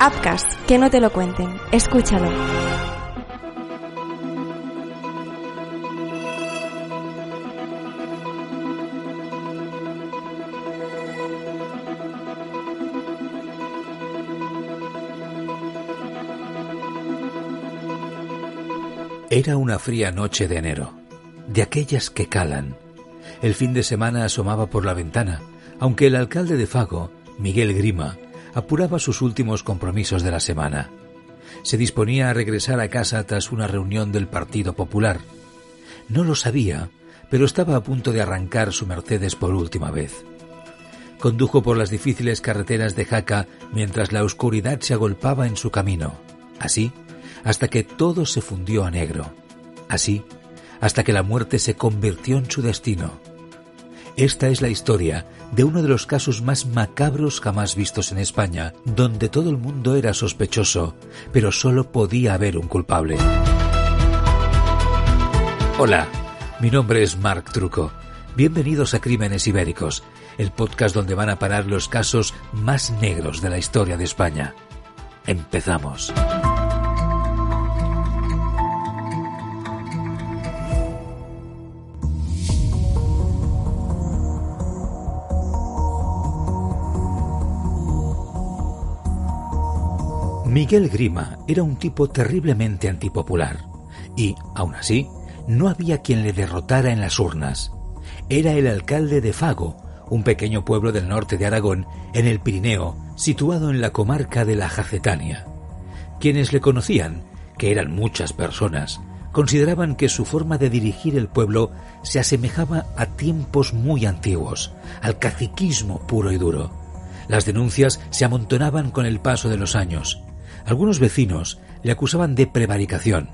Upcast, que no te lo cuenten. Escúchalo. Era una fría noche de enero, de aquellas que calan. El fin de semana asomaba por la ventana, aunque el alcalde de Fago, Miguel Grima, apuraba sus últimos compromisos de la semana. Se disponía a regresar a casa tras una reunión del Partido Popular. No lo sabía, pero estaba a punto de arrancar su Mercedes por última vez. Condujo por las difíciles carreteras de Jaca mientras la oscuridad se agolpaba en su camino. Así, hasta que todo se fundió a negro. Así, hasta que la muerte se convirtió en su destino. Esta es la historia de uno de los casos más macabros jamás vistos en España, donde todo el mundo era sospechoso, pero solo podía haber un culpable. Hola, mi nombre es Marc Truco. Bienvenidos a Crímenes Ibéricos, el podcast donde van a parar los casos más negros de la historia de España. Empezamos. Miguel Grima era un tipo terriblemente antipopular y, aún así, no había quien le derrotara en las urnas. Era el alcalde de Fago, un pequeño pueblo del norte de Aragón, en el Pirineo, situado en la comarca de la Jacetania. Quienes le conocían, que eran muchas personas, consideraban que su forma de dirigir el pueblo se asemejaba a tiempos muy antiguos, al caciquismo puro y duro. Las denuncias se amontonaban con el paso de los años, algunos vecinos le acusaban de prevaricación,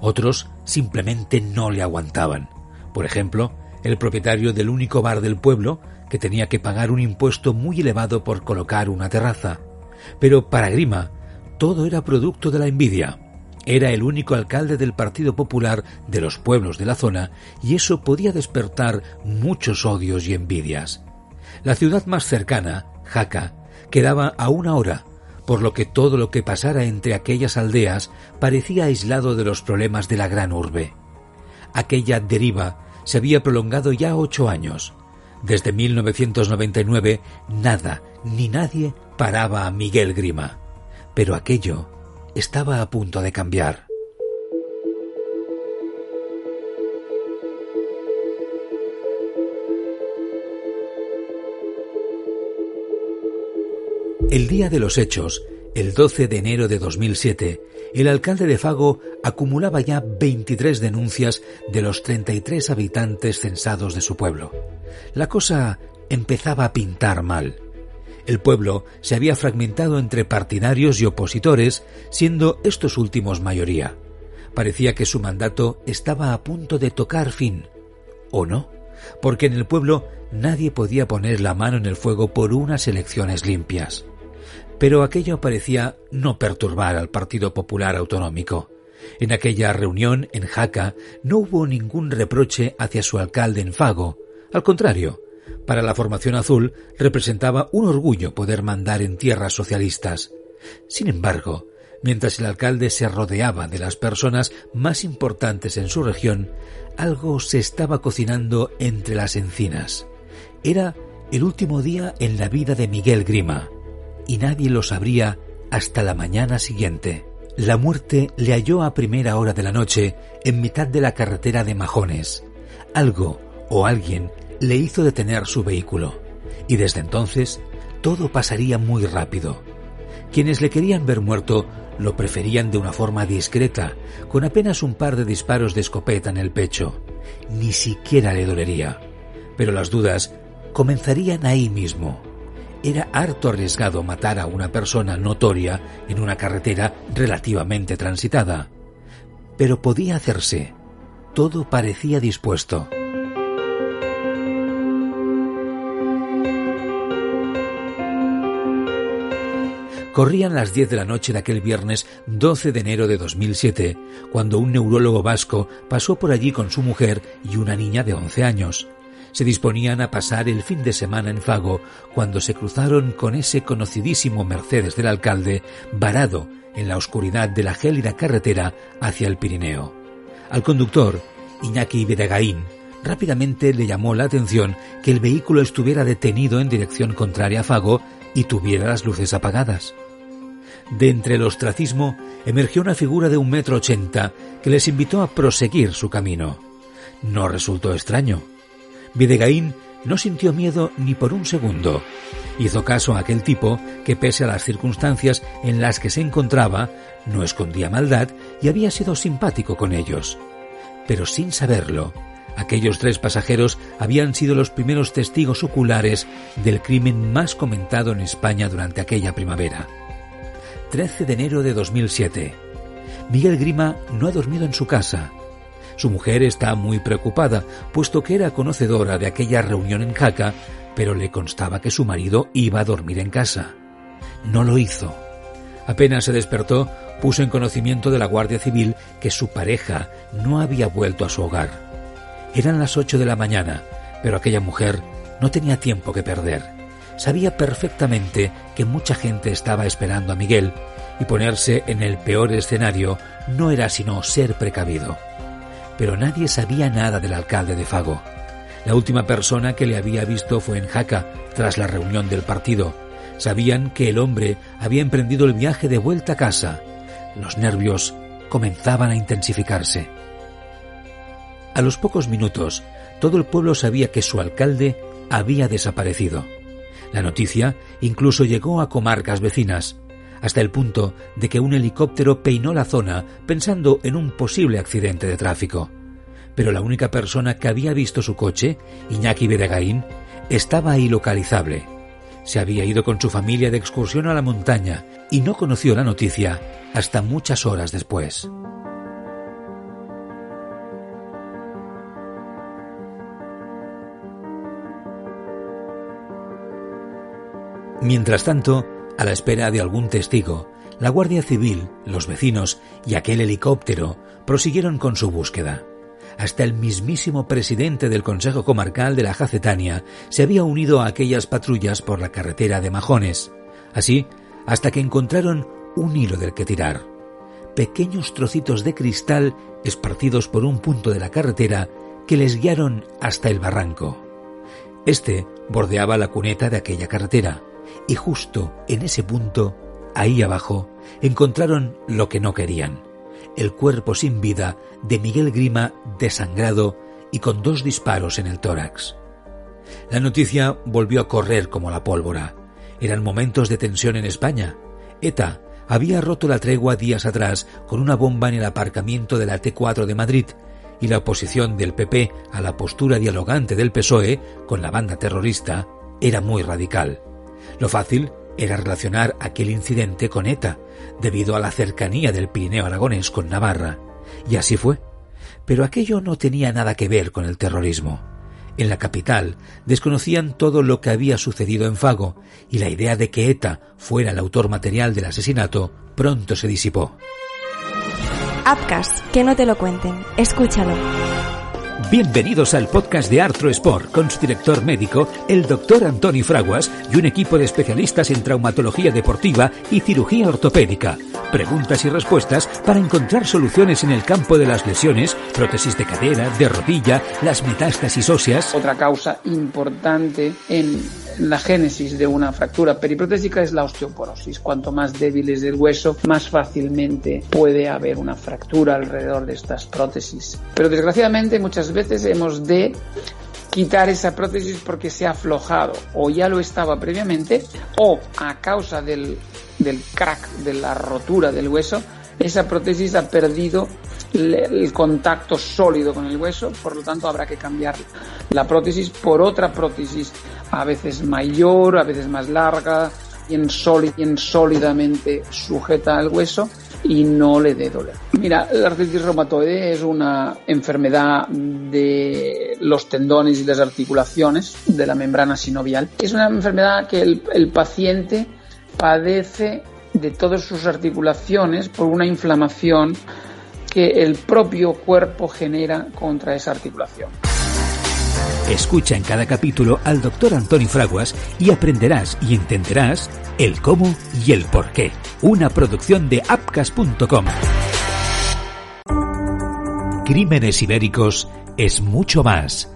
otros simplemente no le aguantaban. Por ejemplo, el propietario del único bar del pueblo, que tenía que pagar un impuesto muy elevado por colocar una terraza. Pero para Grima, todo era producto de la envidia. Era el único alcalde del Partido Popular de los pueblos de la zona y eso podía despertar muchos odios y envidias. La ciudad más cercana, Jaca, quedaba a una hora por lo que todo lo que pasara entre aquellas aldeas parecía aislado de los problemas de la gran urbe. Aquella deriva se había prolongado ya ocho años. Desde 1999 nada ni nadie paraba a Miguel Grima. Pero aquello estaba a punto de cambiar. El día de los hechos, el 12 de enero de 2007, el alcalde de Fago acumulaba ya 23 denuncias de los 33 habitantes censados de su pueblo. La cosa empezaba a pintar mal. El pueblo se había fragmentado entre partidarios y opositores, siendo estos últimos mayoría. Parecía que su mandato estaba a punto de tocar fin. ¿O no? Porque en el pueblo nadie podía poner la mano en el fuego por unas elecciones limpias pero aquello parecía no perturbar al Partido Popular Autonómico. En aquella reunión en Jaca no hubo ningún reproche hacia su alcalde en Fago. Al contrario, para la formación azul representaba un orgullo poder mandar en tierras socialistas. Sin embargo, mientras el alcalde se rodeaba de las personas más importantes en su región, algo se estaba cocinando entre las encinas. Era el último día en la vida de Miguel Grima y nadie lo sabría hasta la mañana siguiente. La muerte le halló a primera hora de la noche en mitad de la carretera de Majones. Algo o alguien le hizo detener su vehículo y desde entonces todo pasaría muy rápido. Quienes le querían ver muerto lo preferían de una forma discreta, con apenas un par de disparos de escopeta en el pecho. Ni siquiera le dolería. Pero las dudas comenzarían ahí mismo era harto arriesgado matar a una persona notoria en una carretera relativamente transitada. Pero podía hacerse. Todo parecía dispuesto. Corrían las 10 de la noche de aquel viernes 12 de enero de 2007, cuando un neurólogo vasco pasó por allí con su mujer y una niña de 11 años Se disponían a pasar el fin de semana en Fago cuando se cruzaron con ese conocidísimo Mercedes del alcalde varado en la oscuridad de la gélida carretera hacia el Pirineo. Al conductor, Iñaki Bedegaín, rápidamente le llamó la atención que el vehículo estuviera detenido en dirección contraria a Fago y tuviera las luces apagadas. De entre el ostracismo emergió una figura de un metro ochenta que les invitó a proseguir su camino. No resultó extraño. Videgaín no sintió miedo ni por un segundo. Hizo caso a aquel tipo que, pese a las circunstancias en las que se encontraba, no escondía maldad y había sido simpático con ellos. Pero sin saberlo, aquellos tres pasajeros habían sido los primeros testigos oculares del crimen más comentado en España durante aquella primavera. 13 de enero de 2007. Miguel Grima no ha dormido en su casa. Su mujer está muy preocupada, puesto que era conocedora de aquella reunión en Jaca, pero le constaba que su marido iba a dormir en casa. No lo hizo. Apenas se despertó, puso en conocimiento de la Guardia Civil que su pareja no había vuelto a su hogar. Eran las ocho de la mañana, pero aquella mujer no tenía tiempo que perder sabía perfectamente que mucha gente estaba esperando a Miguel y ponerse en el peor escenario no era sino ser precavido. Pero nadie sabía nada del alcalde de Fago. La última persona que le había visto fue en Jaca, tras la reunión del partido. Sabían que el hombre había emprendido el viaje de vuelta a casa. Los nervios comenzaban a intensificarse. A los pocos minutos, todo el pueblo sabía que su alcalde había desaparecido. La noticia incluso llegó a comarcas vecinas, hasta el punto de que un helicóptero peinó la zona pensando en un posible accidente de tráfico. Pero la única persona que había visto su coche, Iñaki Bedegaín, estaba ilocalizable. Se había ido con su familia de excursión a la montaña y no conoció la noticia hasta muchas horas después. Mientras tanto, a la espera de algún testigo, la Guardia Civil, los vecinos y aquel helicóptero prosiguieron con su búsqueda. Hasta el mismísimo presidente del Consejo Comarcal de la Jacetania se había unido a aquellas patrullas por la carretera de Majones. Así, hasta que encontraron un hilo del que tirar. Pequeños trocitos de cristal esparcidos por un punto de la carretera que les guiaron hasta el barranco. Este bordeaba la cuneta de aquella carretera y justo en ese punto, ahí abajo, encontraron lo que no querían, el cuerpo sin vida de Miguel Grima desangrado y con dos disparos en el tórax. La noticia volvió a correr como la pólvora. Eran momentos de tensión en España. ETA había roto la tregua días atrás con una bomba en el aparcamiento de la T4 de Madrid y la oposición del PP a la postura dialogante del PSOE con la banda terrorista era muy radical. Lo fácil era relacionar aquel incidente con ETA, debido a la cercanía del Pirineo aragonés con Navarra. Y así fue. Pero aquello no tenía nada que ver con el terrorismo. En la capital desconocían todo lo que había sucedido en Fago y la idea de que ETA fuera el autor material del asesinato pronto se disipó. Apcas, que no te lo cuenten, escúchalo. Bienvenidos al podcast de Artro Sport con su director médico, el doctor Antoni Fraguas, y un equipo de especialistas en traumatología deportiva y cirugía ortopédica. Preguntas y respuestas para encontrar soluciones en el campo de las lesiones, prótesis de cadera, de rodilla, las metástasis óseas. Otra causa importante en la génesis de una fractura periprotésica es la osteoporosis. Cuanto más débil es el hueso, más fácilmente puede haber una fractura alrededor de estas prótesis. Pero desgraciadamente muchas veces hemos de quitar esa prótesis porque se ha aflojado o ya lo estaba previamente o a causa del, del crack, de la rotura del hueso, esa prótesis ha perdido el contacto sólido con el hueso, por lo tanto habrá que cambiar la prótesis por otra prótesis a veces mayor, a veces más larga, bien, bien sólidamente sujeta al hueso y no le dé dolor. Mira, la artritis reumatoide es una enfermedad de los tendones y las articulaciones de la membrana sinovial. Es una enfermedad que el paciente padece de todas sus articulaciones por una inflamación que el propio cuerpo genera contra esa articulación. Escucha en cada capítulo al doctor Antoni Fraguas y aprenderás y entenderás el cómo y el por qué. Una producción de apcas.com. Crímenes Ibéricos es mucho más.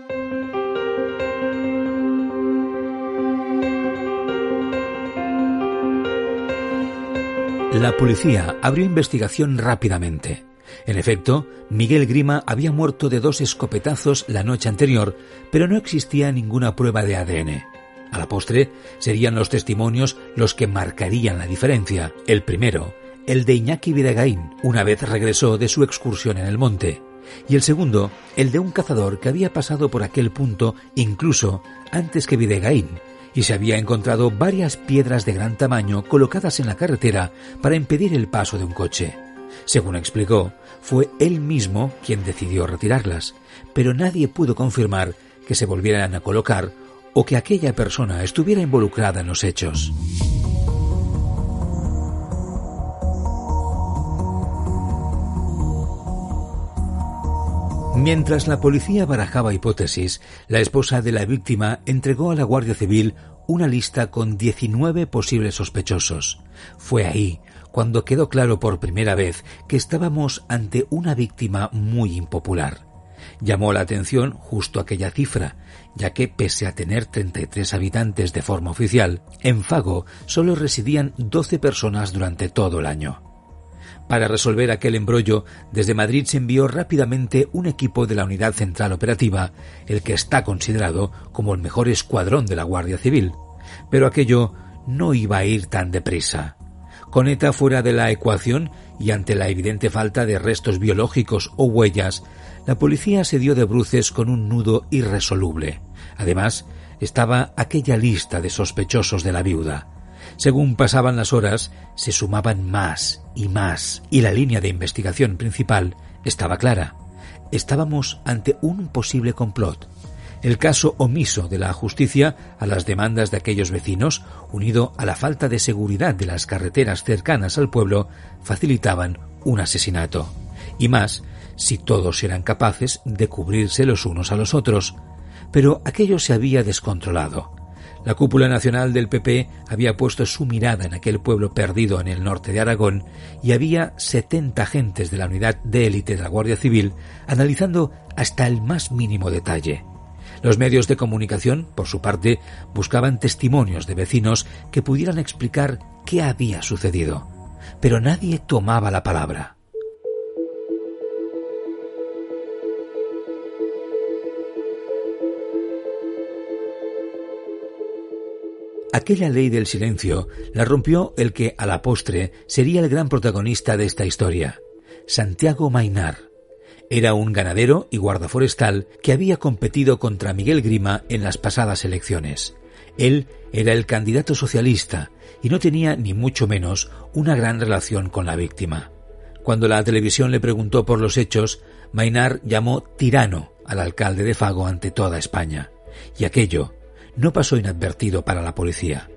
La policía abrió investigación rápidamente. En efecto, Miguel Grima había muerto de dos escopetazos la noche anterior, pero no existía ninguna prueba de ADN. A la postre, serían los testimonios los que marcarían la diferencia. El primero, el de Iñaki Videgaín, una vez regresó de su excursión en el monte, y el segundo, el de un cazador que había pasado por aquel punto incluso antes que Videgaín, y se había encontrado varias piedras de gran tamaño colocadas en la carretera para impedir el paso de un coche. Según explicó, fue él mismo quien decidió retirarlas, pero nadie pudo confirmar que se volvieran a colocar o que aquella persona estuviera involucrada en los hechos. Mientras la policía barajaba hipótesis, la esposa de la víctima entregó a la Guardia Civil una lista con 19 posibles sospechosos. Fue ahí cuando quedó claro por primera vez que estábamos ante una víctima muy impopular. Llamó la atención justo aquella cifra, ya que pese a tener 33 habitantes de forma oficial, en Fago solo residían 12 personas durante todo el año. Para resolver aquel embrollo, desde Madrid se envió rápidamente un equipo de la Unidad Central Operativa, el que está considerado como el mejor escuadrón de la Guardia Civil. Pero aquello no iba a ir tan deprisa. Con ETA fuera de la ecuación y ante la evidente falta de restos biológicos o huellas, la policía se dio de bruces con un nudo irresoluble. Además, estaba aquella lista de sospechosos de la viuda. Según pasaban las horas, se sumaban más y más, y la línea de investigación principal estaba clara. Estábamos ante un posible complot. El caso omiso de la justicia a las demandas de aquellos vecinos, unido a la falta de seguridad de las carreteras cercanas al pueblo, facilitaban un asesinato. Y más, si todos eran capaces de cubrirse los unos a los otros. Pero aquello se había descontrolado. La cúpula nacional del PP había puesto su mirada en aquel pueblo perdido en el norte de Aragón y había 70 agentes de la unidad de élite de la Guardia Civil analizando hasta el más mínimo detalle. Los medios de comunicación, por su parte, buscaban testimonios de vecinos que pudieran explicar qué había sucedido, pero nadie tomaba la palabra. Aquella ley del silencio la rompió el que, a la postre, sería el gran protagonista de esta historia, Santiago Mainar. Era un ganadero y guarda forestal que había competido contra Miguel Grima en las pasadas elecciones. Él era el candidato socialista y no tenía ni mucho menos una gran relación con la víctima. Cuando la televisión le preguntó por los hechos, Mainar llamó tirano al alcalde de Fago ante toda España. Y aquello no pasó inadvertido para la policía.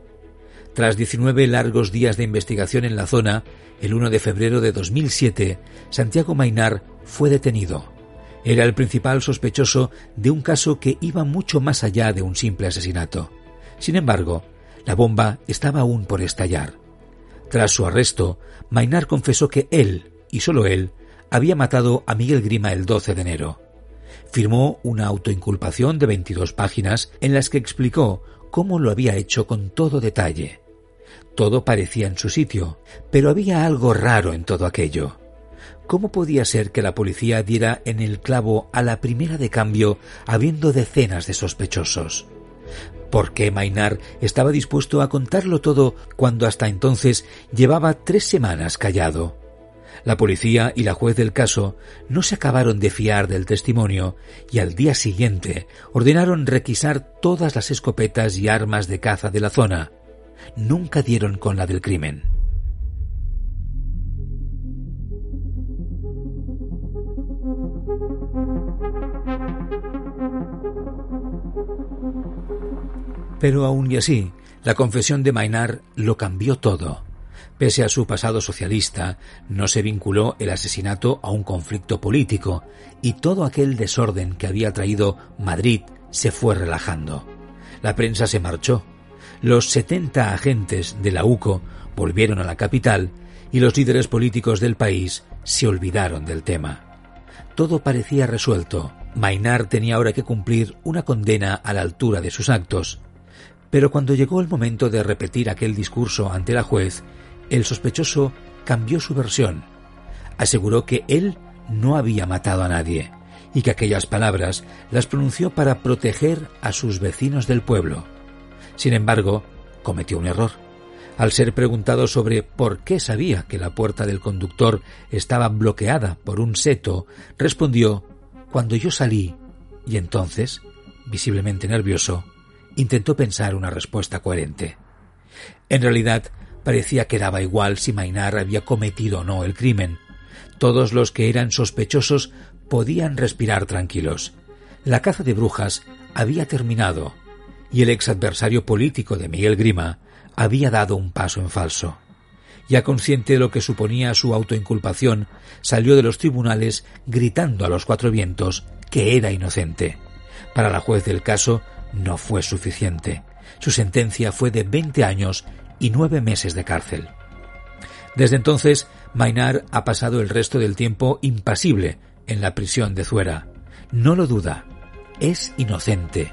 Tras 19 largos días de investigación en la zona, el 1 de febrero de 2007, Santiago Mainar fue detenido. Era el principal sospechoso de un caso que iba mucho más allá de un simple asesinato. Sin embargo, la bomba estaba aún por estallar. Tras su arresto, Mainar confesó que él, y solo él, había matado a Miguel Grima el 12 de enero firmó una autoinculpación de 22 páginas en las que explicó cómo lo había hecho con todo detalle. Todo parecía en su sitio, pero había algo raro en todo aquello. ¿Cómo podía ser que la policía diera en el clavo a la primera de cambio habiendo decenas de sospechosos? ¿Por qué Mainar estaba dispuesto a contarlo todo cuando hasta entonces llevaba tres semanas callado? La policía y la juez del caso no se acabaron de fiar del testimonio y al día siguiente ordenaron requisar todas las escopetas y armas de caza de la zona. Nunca dieron con la del crimen. Pero aún y así, la confesión de Mainar lo cambió todo. Pese a su pasado socialista, no se vinculó el asesinato a un conflicto político y todo aquel desorden que había traído Madrid se fue relajando. La prensa se marchó. Los 70 agentes de la UCO volvieron a la capital y los líderes políticos del país se olvidaron del tema. Todo parecía resuelto. Mainar tenía ahora que cumplir una condena a la altura de sus actos. Pero cuando llegó el momento de repetir aquel discurso ante la juez, el sospechoso cambió su versión. Aseguró que él no había matado a nadie y que aquellas palabras las pronunció para proteger a sus vecinos del pueblo. Sin embargo, cometió un error. Al ser preguntado sobre por qué sabía que la puerta del conductor estaba bloqueada por un seto, respondió Cuando yo salí, y entonces, visiblemente nervioso, intentó pensar una respuesta coherente. En realidad, Parecía que daba igual si Mainar había cometido o no el crimen. Todos los que eran sospechosos podían respirar tranquilos. La caza de brujas había terminado y el ex adversario político de Miguel Grima había dado un paso en falso. Ya consciente de lo que suponía su autoinculpación, salió de los tribunales gritando a los cuatro vientos que era inocente. Para la juez del caso no fue suficiente. Su sentencia fue de 20 años y nueve meses de cárcel. Desde entonces, Mainar ha pasado el resto del tiempo impasible en la prisión de Zuera. No lo duda, es inocente,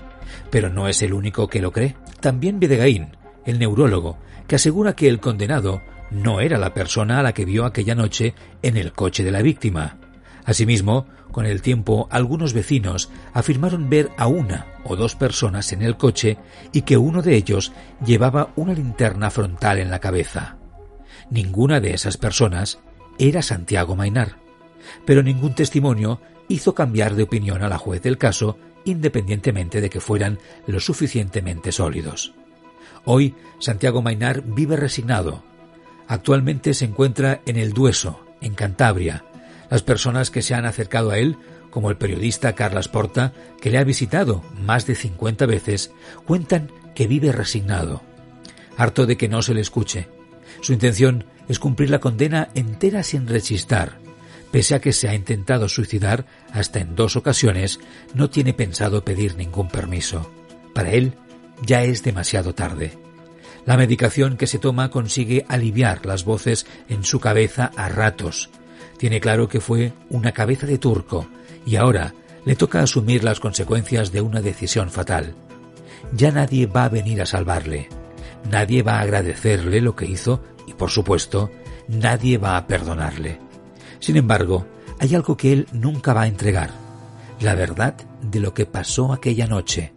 pero no es el único que lo cree. También Videgaín, el neurólogo, que asegura que el condenado no era la persona a la que vio aquella noche en el coche de la víctima. Asimismo, con el tiempo, algunos vecinos afirmaron ver a una o dos personas en el coche y que uno de ellos llevaba una linterna frontal en la cabeza. Ninguna de esas personas era Santiago Mainar, pero ningún testimonio hizo cambiar de opinión a la juez del caso independientemente de que fueran lo suficientemente sólidos. Hoy Santiago Mainar vive resignado. Actualmente se encuentra en el Dueso, en Cantabria, las personas que se han acercado a él, como el periodista Carlas Porta, que le ha visitado más de 50 veces, cuentan que vive resignado, harto de que no se le escuche. Su intención es cumplir la condena entera sin rechistar. Pese a que se ha intentado suicidar hasta en dos ocasiones, no tiene pensado pedir ningún permiso. Para él ya es demasiado tarde. La medicación que se toma consigue aliviar las voces en su cabeza a ratos, tiene claro que fue una cabeza de turco y ahora le toca asumir las consecuencias de una decisión fatal. Ya nadie va a venir a salvarle, nadie va a agradecerle lo que hizo y, por supuesto, nadie va a perdonarle. Sin embargo, hay algo que él nunca va a entregar, la verdad de lo que pasó aquella noche.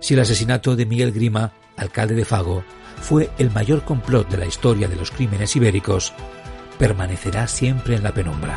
Si el asesinato de Miguel Grima, alcalde de Fago, fue el mayor complot de la historia de los crímenes ibéricos, permanecerá siempre en la penumbra.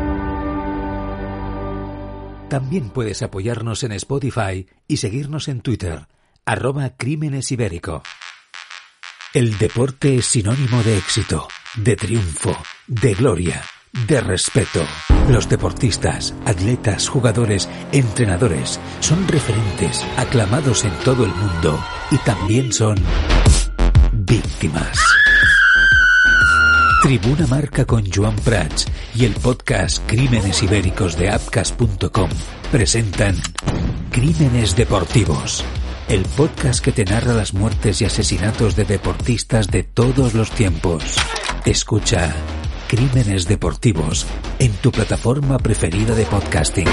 También puedes apoyarnos en Spotify y seguirnos en Twitter, arroba Crímenes Ibérico. El deporte es sinónimo de éxito, de triunfo, de gloria. de respeto. Los deportistas, atletas, jugadores, entrenadores son referentes aclamados en todo el mundo y también son víctimas. Tribuna Marca con Joan Prats y el podcast Crímenes Ibéricos de Apcas.com presentan Crímenes Deportivos, el podcast que te narra las muertes y asesinatos de deportistas de todos los tiempos. Escucha Crímenes Deportivos en tu plataforma preferida de podcasting.